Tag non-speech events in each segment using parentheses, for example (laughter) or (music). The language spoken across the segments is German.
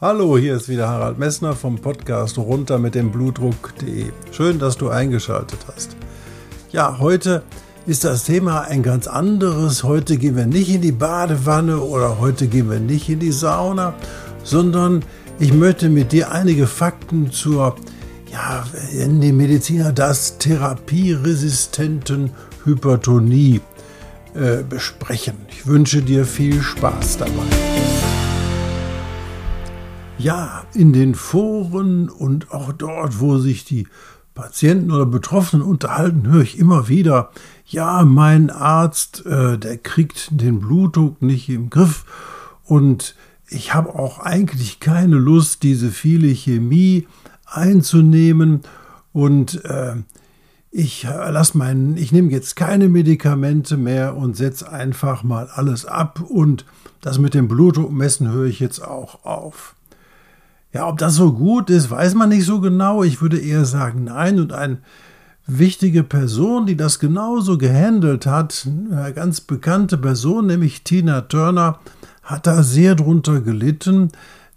Hallo, hier ist wieder Harald Messner vom Podcast runter mit dem Blutdruck.de. Schön, dass du eingeschaltet hast. Ja, heute ist das Thema ein ganz anderes. Heute gehen wir nicht in die Badewanne oder heute gehen wir nicht in die Sauna, sondern ich möchte mit dir einige Fakten zur, ja, in die Mediziner das therapieresistenten Hypertonie äh, besprechen. Ich wünsche dir viel Spaß dabei. Ja, in den Foren und auch dort, wo sich die Patienten oder Betroffenen unterhalten, höre ich immer wieder, ja, mein Arzt, äh, der kriegt den Blutdruck nicht im Griff und ich habe auch eigentlich keine Lust, diese viele Chemie einzunehmen und äh, ich äh, lass meinen, ich nehme jetzt keine Medikamente mehr und setze einfach mal alles ab und das mit dem Blutdruckmessen höre ich jetzt auch auf. Ja, ob das so gut ist, weiß man nicht so genau. Ich würde eher sagen, nein. Und eine wichtige Person, die das genauso gehandelt hat, eine ganz bekannte Person, nämlich Tina Turner, hat da sehr drunter gelitten,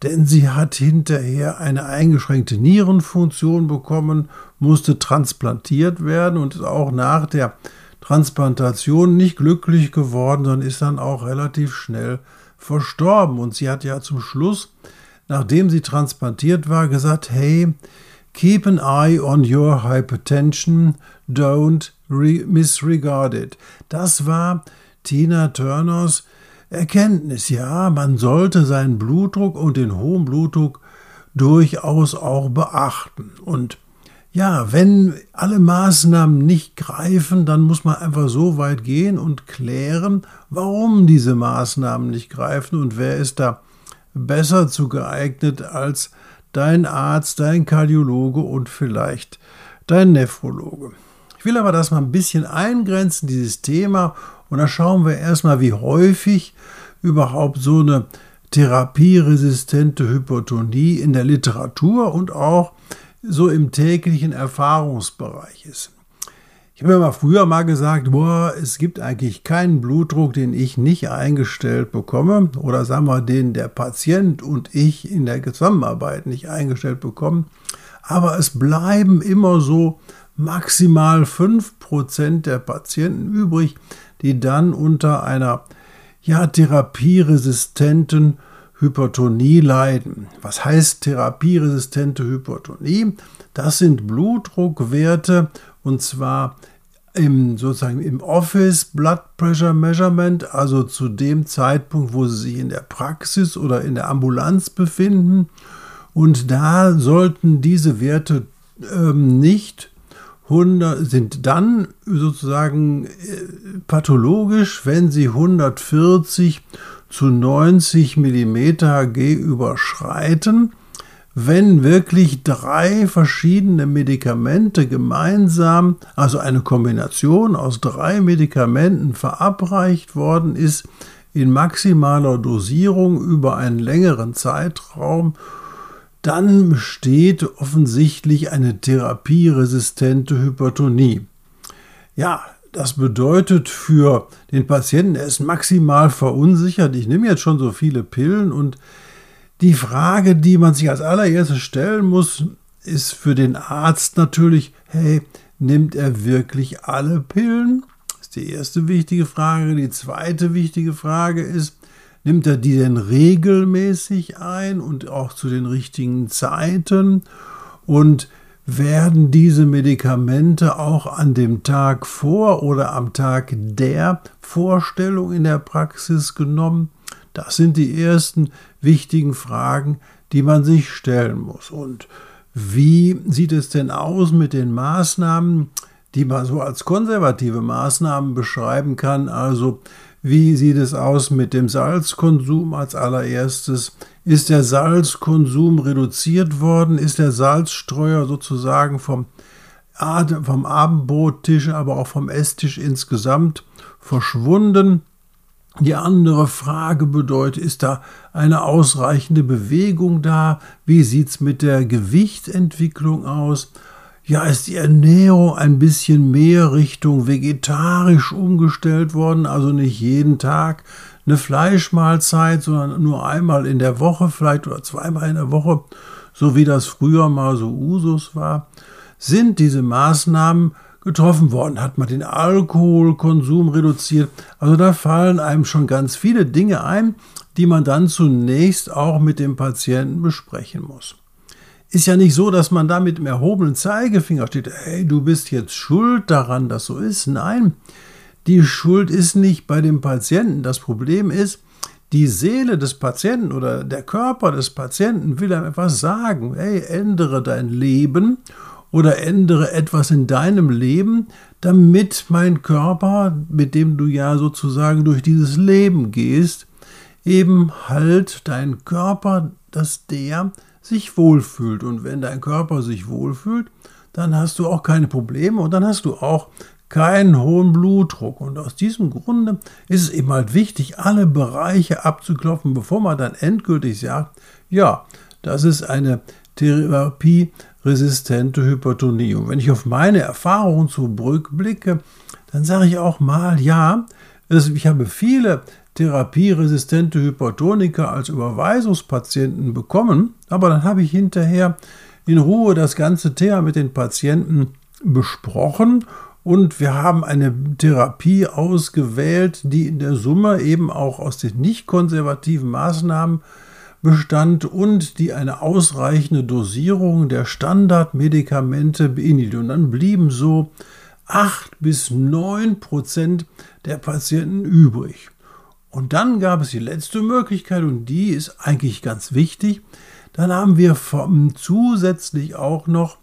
denn sie hat hinterher eine eingeschränkte Nierenfunktion bekommen, musste transplantiert werden und ist auch nach der Transplantation nicht glücklich geworden, sondern ist dann auch relativ schnell verstorben. Und sie hat ja zum Schluss nachdem sie transplantiert war, gesagt, hey, keep an eye on your hypertension, don't misregard it. Das war Tina Turners Erkenntnis. Ja, man sollte seinen Blutdruck und den hohen Blutdruck durchaus auch beachten. Und ja, wenn alle Maßnahmen nicht greifen, dann muss man einfach so weit gehen und klären, warum diese Maßnahmen nicht greifen und wer ist da besser zu geeignet als dein Arzt, dein Kardiologe und vielleicht dein Nephrologe. Ich will aber das mal ein bisschen eingrenzen, dieses Thema, und da schauen wir erstmal, wie häufig überhaupt so eine therapieresistente Hypertonie in der Literatur und auch so im täglichen Erfahrungsbereich ist. Ich habe mir mal früher mal gesagt, boah, es gibt eigentlich keinen Blutdruck, den ich nicht eingestellt bekomme oder sagen wir, den der Patient und ich in der Zusammenarbeit nicht eingestellt bekommen. Aber es bleiben immer so maximal 5% der Patienten übrig, die dann unter einer ja, therapieresistenten Hypertonie leiden. Was heißt therapieresistente Hypertonie? Das sind Blutdruckwerte und zwar im, sozusagen im Office Blood Pressure Measurement, also zu dem Zeitpunkt, wo sie sich in der Praxis oder in der Ambulanz befinden. Und da sollten diese Werte ähm, nicht 100, sind dann sozusagen äh, pathologisch, wenn sie 140 zu 90 mm Hg überschreiten wenn wirklich drei verschiedene Medikamente gemeinsam, also eine Kombination aus drei Medikamenten verabreicht worden ist, in maximaler Dosierung über einen längeren Zeitraum, dann besteht offensichtlich eine therapieresistente Hypertonie. Ja, das bedeutet für den Patienten, er ist maximal verunsichert. Ich nehme jetzt schon so viele Pillen und die Frage, die man sich als allererstes stellen muss, ist für den Arzt natürlich, hey, nimmt er wirklich alle Pillen? Das ist die erste wichtige Frage. Die zweite wichtige Frage ist, nimmt er die denn regelmäßig ein und auch zu den richtigen Zeiten? Und werden diese Medikamente auch an dem Tag vor oder am Tag der Vorstellung in der Praxis genommen? Das sind die ersten wichtigen Fragen, die man sich stellen muss. Und wie sieht es denn aus mit den Maßnahmen, die man so als konservative Maßnahmen beschreiben kann? Also wie sieht es aus mit dem Salzkonsum als allererstes? Ist der Salzkonsum reduziert worden? Ist der Salzstreuer sozusagen vom vom Abendbrottisch, aber auch vom Esstisch insgesamt verschwunden. Die andere Frage bedeutet, ist da eine ausreichende Bewegung da? Wie sieht es mit der Gewichtsentwicklung aus? Ja, ist die Ernährung ein bisschen mehr Richtung vegetarisch umgestellt worden, also nicht jeden Tag eine Fleischmahlzeit, sondern nur einmal in der Woche, vielleicht oder zweimal in der Woche, so wie das früher mal so Usus war, sind diese Maßnahmen getroffen worden, hat man den Alkoholkonsum reduziert. Also da fallen einem schon ganz viele Dinge ein, die man dann zunächst auch mit dem Patienten besprechen muss. Ist ja nicht so, dass man da mit dem erhobenen Zeigefinger steht, hey, du bist jetzt schuld daran, dass so ist. Nein, die Schuld ist nicht bei dem Patienten. Das Problem ist, die Seele des Patienten oder der Körper des Patienten will einem etwas sagen. Hey, ändere dein Leben oder ändere etwas in deinem Leben, damit mein Körper, mit dem du ja sozusagen durch dieses Leben gehst, eben halt dein Körper, dass der sich wohlfühlt. Und wenn dein Körper sich wohlfühlt, dann hast du auch keine Probleme und dann hast du auch keinen hohen Blutdruck. Und aus diesem Grunde ist es eben halt wichtig, alle Bereiche abzuklopfen, bevor man dann endgültig sagt, ja, das ist eine Therapie, resistente Hypertonie. Und wenn ich auf meine Erfahrungen zurückblicke, dann sage ich auch mal, ja, ich habe viele therapieresistente Hypertoniker als Überweisungspatienten bekommen, aber dann habe ich hinterher in Ruhe das ganze Thema mit den Patienten besprochen und wir haben eine Therapie ausgewählt, die in der Summe eben auch aus den nicht konservativen Maßnahmen bestand und die eine ausreichende Dosierung der Standardmedikamente beinhielt. Und dann blieben so 8 bis 9 Prozent der Patienten übrig. Und dann gab es die letzte Möglichkeit und die ist eigentlich ganz wichtig. Dann haben wir zusätzlich auch noch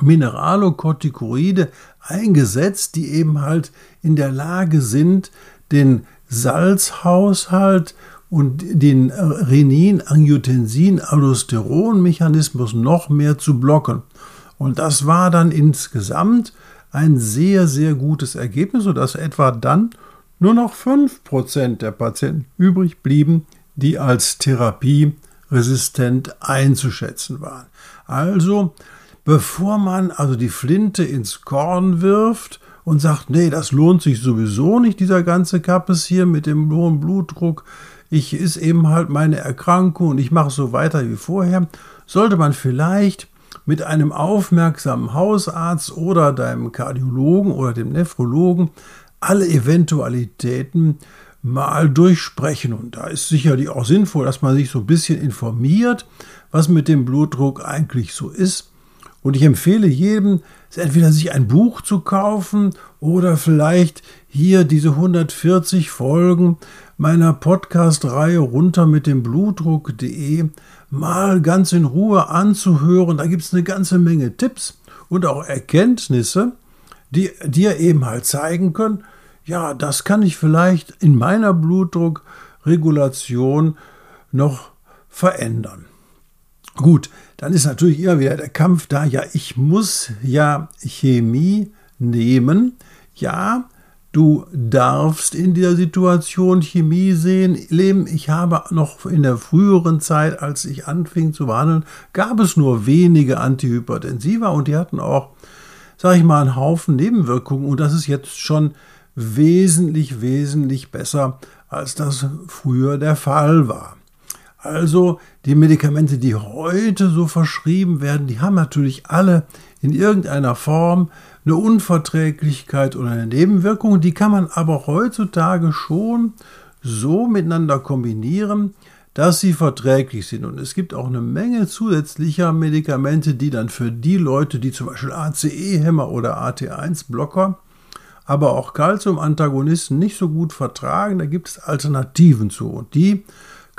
Mineralokortikoide eingesetzt, die eben halt in der Lage sind, den Salzhaushalt und den Renin, Angiotensin, Aldosteron-Mechanismus noch mehr zu blocken. Und das war dann insgesamt ein sehr, sehr gutes Ergebnis, sodass etwa dann nur noch 5% der Patienten übrig blieben, die als Therapie resistent einzuschätzen waren. Also, bevor man also die Flinte ins Korn wirft und sagt, nee, das lohnt sich sowieso nicht, dieser ganze Kappes hier mit dem hohen Blutdruck, ich ist eben halt meine Erkrankung und ich mache so weiter wie vorher, sollte man vielleicht mit einem aufmerksamen Hausarzt oder deinem Kardiologen oder dem Nephrologen alle Eventualitäten mal durchsprechen. Und da ist sicherlich auch sinnvoll, dass man sich so ein bisschen informiert, was mit dem Blutdruck eigentlich so ist. Und ich empfehle jedem, entweder sich ein Buch zu kaufen oder vielleicht hier diese 140 Folgen meiner Podcast-Reihe runter mit dem Blutdruck.de mal ganz in Ruhe anzuhören. Da gibt es eine ganze Menge Tipps und auch Erkenntnisse, die dir eben halt zeigen können, ja, das kann ich vielleicht in meiner Blutdruckregulation noch verändern. Gut, dann ist natürlich immer wieder der Kampf da, ja, ich muss ja Chemie nehmen. Ja, du darfst in dieser Situation Chemie sehen, leben. Ich habe noch in der früheren Zeit, als ich anfing zu behandeln, gab es nur wenige Antihypertensiva und die hatten auch, sage ich mal, einen Haufen Nebenwirkungen und das ist jetzt schon wesentlich, wesentlich besser, als das früher der Fall war. Also die Medikamente, die heute so verschrieben werden, die haben natürlich alle in irgendeiner Form eine Unverträglichkeit oder eine Nebenwirkung. Die kann man aber heutzutage schon so miteinander kombinieren, dass sie verträglich sind. Und es gibt auch eine Menge zusätzlicher Medikamente, die dann für die Leute, die zum Beispiel ACE-Hämmer oder AT1-Blocker aber auch Calcium-Antagonisten nicht so gut vertragen. Da gibt es Alternativen zu. Und die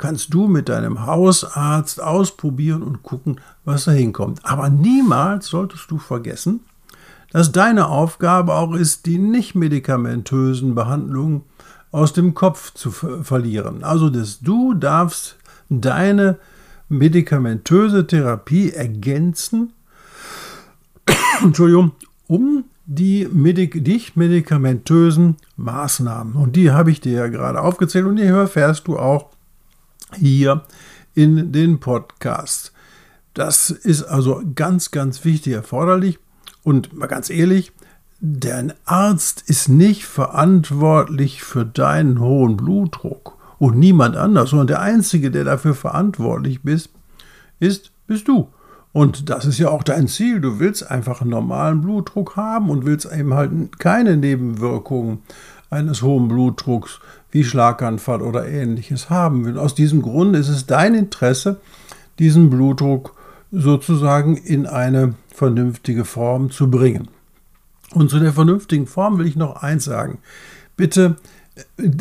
kannst du mit deinem Hausarzt ausprobieren und gucken, was da hinkommt. Aber niemals solltest du vergessen, dass deine Aufgabe auch ist, die nicht medikamentösen Behandlungen aus dem Kopf zu verlieren. Also, dass du darfst deine medikamentöse Therapie ergänzen (coughs) Entschuldigung, um die Medik nicht medikamentösen Maßnahmen. Und die habe ich dir ja gerade aufgezählt und die erfährst du auch hier in den Podcast. Das ist also ganz, ganz wichtig erforderlich. Und mal ganz ehrlich, der Arzt ist nicht verantwortlich für deinen hohen Blutdruck und niemand anders, sondern der Einzige, der dafür verantwortlich bist, ist, bist du. Und das ist ja auch dein Ziel. Du willst einfach einen normalen Blutdruck haben und willst eben halt keine Nebenwirkungen eines hohen Blutdrucks wie Schlaganfall oder ähnliches haben. Und aus diesem Grund ist es dein Interesse, diesen Blutdruck sozusagen in eine vernünftige Form zu bringen. Und zu der vernünftigen Form will ich noch eins sagen. Bitte,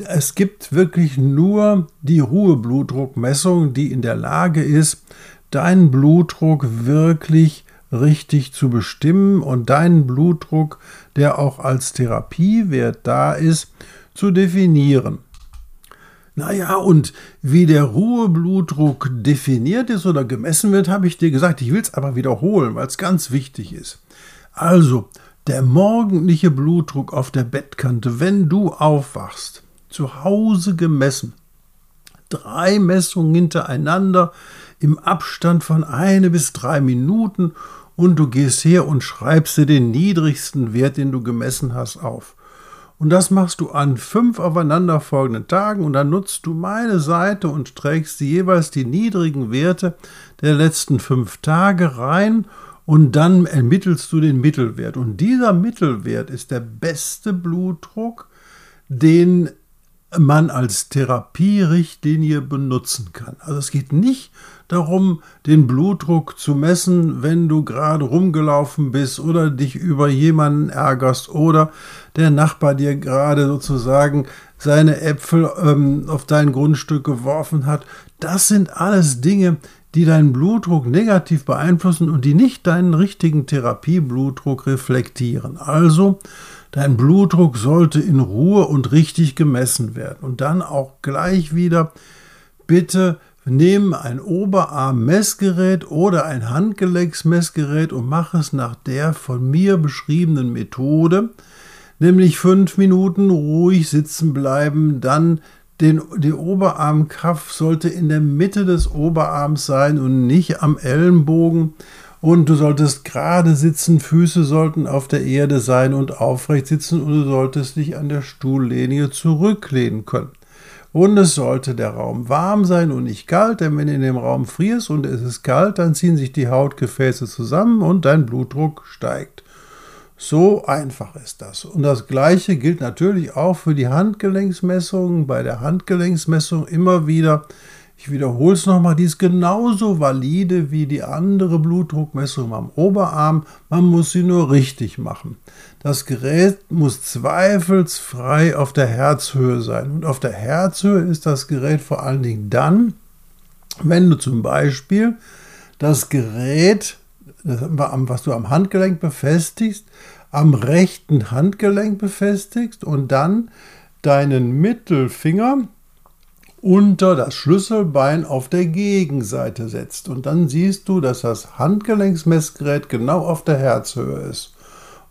es gibt wirklich nur die Ruheblutdruckmessung, die in der Lage ist, deinen Blutdruck wirklich richtig zu bestimmen und deinen Blutdruck, der auch als Therapiewert da ist, zu definieren. Naja, und wie der Ruheblutdruck definiert ist oder gemessen wird, habe ich dir gesagt. Ich will es aber wiederholen, weil es ganz wichtig ist. Also, der morgendliche Blutdruck auf der Bettkante, wenn du aufwachst, zu Hause gemessen. Drei Messungen hintereinander im Abstand von eine bis drei Minuten und du gehst her und schreibst dir den niedrigsten Wert, den du gemessen hast, auf. Und das machst du an fünf aufeinanderfolgenden Tagen und dann nutzt du meine Seite und trägst jeweils die niedrigen Werte der letzten fünf Tage rein und dann ermittelst du den Mittelwert. Und dieser Mittelwert ist der beste Blutdruck, den man als Therapierichtlinie benutzen kann. Also es geht nicht darum, den Blutdruck zu messen, wenn du gerade rumgelaufen bist oder dich über jemanden ärgerst oder der Nachbar dir gerade sozusagen seine Äpfel ähm, auf dein Grundstück geworfen hat. Das sind alles Dinge, die deinen Blutdruck negativ beeinflussen und die nicht deinen richtigen Therapieblutdruck reflektieren. Also Dein Blutdruck sollte in Ruhe und richtig gemessen werden. Und dann auch gleich wieder, bitte nimm ein Oberarm-Messgerät oder ein Handgelenksmessgerät und mach es nach der von mir beschriebenen Methode, nämlich fünf Minuten ruhig sitzen bleiben, dann den, der Oberarmkaff sollte in der Mitte des Oberarms sein und nicht am Ellenbogen und du solltest gerade sitzen, Füße sollten auf der Erde sein und aufrecht sitzen und du solltest dich an der Stuhllehne zurücklehnen können. Und es sollte der Raum warm sein und nicht kalt, denn wenn du in dem Raum frierst und es ist kalt, dann ziehen sich die Hautgefäße zusammen und dein Blutdruck steigt. So einfach ist das. Und das Gleiche gilt natürlich auch für die Handgelenksmessungen. Bei der Handgelenksmessung immer wieder ich wiederhole es nochmal, die ist genauso valide wie die andere Blutdruckmessung am Oberarm. Man muss sie nur richtig machen. Das Gerät muss zweifelsfrei auf der Herzhöhe sein. Und auf der Herzhöhe ist das Gerät vor allen Dingen dann, wenn du zum Beispiel das Gerät, was du am Handgelenk befestigst, am rechten Handgelenk befestigst und dann deinen Mittelfinger unter das Schlüsselbein auf der Gegenseite setzt. Und dann siehst du, dass das Handgelenksmessgerät genau auf der Herzhöhe ist.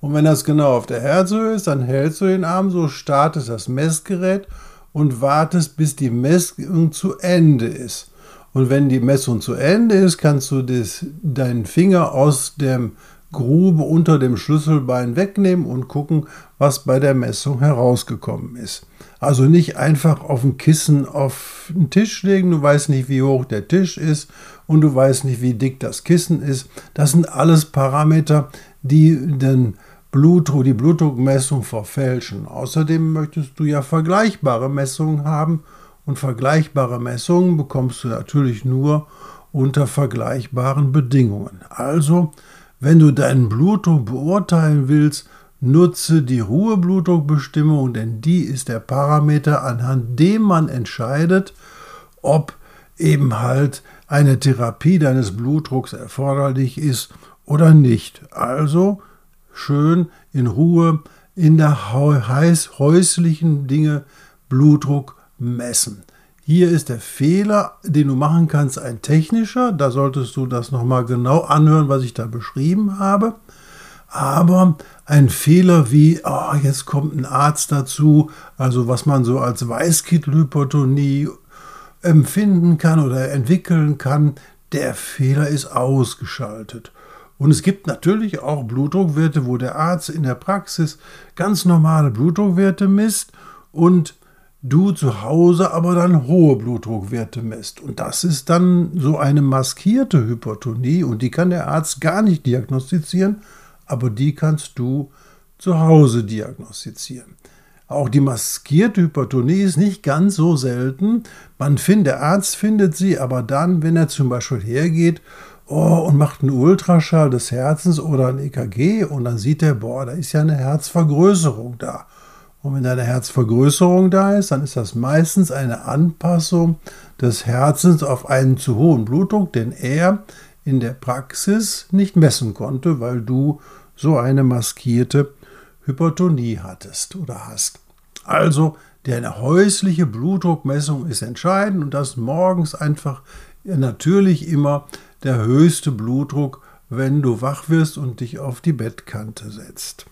Und wenn das genau auf der Herzhöhe ist, dann hältst du den Arm so, startest das Messgerät und wartest, bis die Messung zu Ende ist. Und wenn die Messung zu Ende ist, kannst du das, deinen Finger aus dem Grube unter dem Schlüsselbein wegnehmen und gucken, was bei der Messung herausgekommen ist. Also nicht einfach auf ein Kissen auf den Tisch legen, du weißt nicht, wie hoch der Tisch ist und du weißt nicht, wie dick das Kissen ist. Das sind alles Parameter, die den Blutdruck, die Blutdruckmessung verfälschen. Außerdem möchtest du ja vergleichbare Messungen haben und vergleichbare Messungen bekommst du natürlich nur unter vergleichbaren Bedingungen. Also, wenn du deinen Blutdruck beurteilen willst, Nutze die Ruheblutdruckbestimmung, denn die ist der Parameter, anhand dem man entscheidet, ob eben halt eine Therapie deines Blutdrucks erforderlich ist oder nicht. Also schön in Ruhe in der häuslichen Dinge Blutdruck messen. Hier ist der Fehler, den du machen kannst, ein technischer. Da solltest du das nochmal genau anhören, was ich da beschrieben habe. Aber ein Fehler wie, oh, jetzt kommt ein Arzt dazu, also was man so als Weißkittelhypertonie empfinden kann oder entwickeln kann, der Fehler ist ausgeschaltet. Und es gibt natürlich auch Blutdruckwerte, wo der Arzt in der Praxis ganz normale Blutdruckwerte misst und du zu Hause aber dann hohe Blutdruckwerte misst. Und das ist dann so eine maskierte Hypertonie und die kann der Arzt gar nicht diagnostizieren, aber die kannst du zu Hause diagnostizieren. Auch die maskierte Hypertonie ist nicht ganz so selten. Man findet, der Arzt findet sie, aber dann, wenn er zum Beispiel hergeht oh, und macht einen Ultraschall des Herzens oder ein EKG und dann sieht er, boah, da ist ja eine Herzvergrößerung da. Und wenn da eine Herzvergrößerung da ist, dann ist das meistens eine Anpassung des Herzens auf einen zu hohen Blutdruck, den er in der Praxis nicht messen konnte, weil du so eine maskierte Hypertonie hattest oder hast. Also deine häusliche Blutdruckmessung ist entscheidend und das morgens einfach natürlich immer der höchste Blutdruck, wenn du wach wirst und dich auf die Bettkante setzt.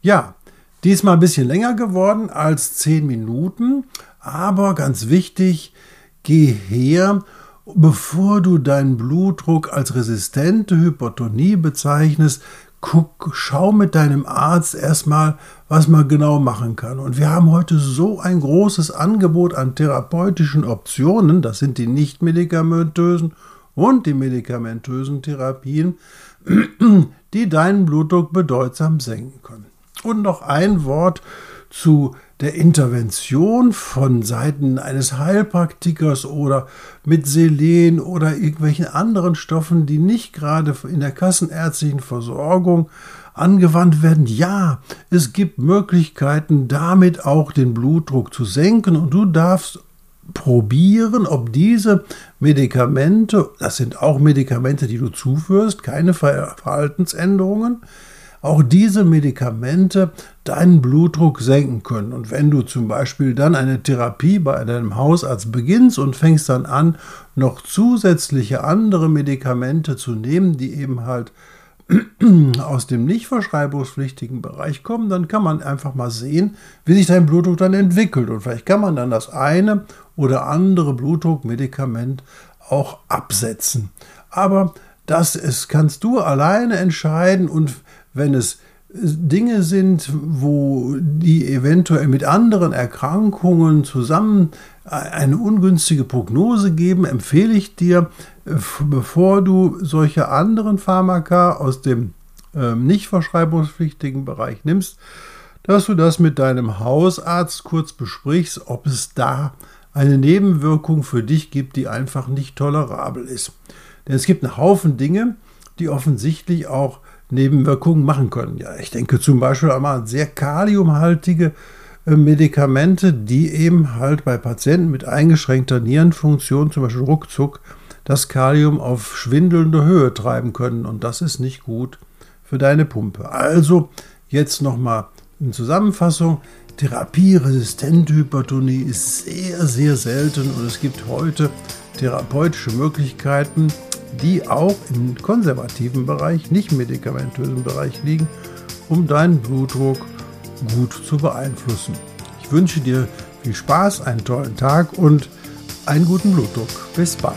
Ja, diesmal ein bisschen länger geworden als 10 Minuten, aber ganz wichtig, geh her bevor du deinen Blutdruck als resistente Hypertonie bezeichnest, guck, schau mit deinem Arzt erstmal, was man genau machen kann. Und wir haben heute so ein großes Angebot an therapeutischen Optionen, das sind die nicht medikamentösen und die medikamentösen Therapien, (clears throat) die deinen Blutdruck bedeutsam senken können. Und noch ein Wort zu der Intervention von Seiten eines Heilpraktikers oder mit Selen oder irgendwelchen anderen Stoffen, die nicht gerade in der kassenärztlichen Versorgung angewandt werden. Ja, es gibt Möglichkeiten, damit auch den Blutdruck zu senken und du darfst probieren, ob diese Medikamente, das sind auch Medikamente, die du zuführst, keine Verhaltensänderungen, auch diese Medikamente deinen Blutdruck senken können. Und wenn du zum Beispiel dann eine Therapie bei deinem Hausarzt beginnst und fängst dann an, noch zusätzliche andere Medikamente zu nehmen, die eben halt (clears throat) aus dem nicht verschreibungspflichtigen Bereich kommen, dann kann man einfach mal sehen, wie sich dein Blutdruck dann entwickelt. Und vielleicht kann man dann das eine oder andere Blutdruckmedikament auch absetzen. Aber das ist, kannst du alleine entscheiden und wenn es Dinge sind, wo die eventuell mit anderen Erkrankungen zusammen eine ungünstige Prognose geben, empfehle ich dir, bevor du solche anderen Pharmaka aus dem äh, nicht verschreibungspflichtigen Bereich nimmst, dass du das mit deinem Hausarzt kurz besprichst, ob es da eine Nebenwirkung für dich gibt, die einfach nicht tolerabel ist. Denn es gibt einen Haufen Dinge, die offensichtlich auch Nebenwirkungen machen können. Ja, ich denke zum Beispiel einmal sehr kaliumhaltige äh, Medikamente, die eben halt bei Patienten mit eingeschränkter Nierenfunktion, zum Beispiel ruckzuck, das Kalium auf schwindelnde Höhe treiben können. Und das ist nicht gut für deine Pumpe. Also jetzt nochmal in Zusammenfassung. Therapieresistente Hypertonie ist sehr, sehr selten und es gibt heute therapeutische Möglichkeiten, die auch im konservativen Bereich, nicht medikamentösen Bereich liegen, um deinen Blutdruck gut zu beeinflussen. Ich wünsche dir viel Spaß, einen tollen Tag und einen guten Blutdruck. Bis bald.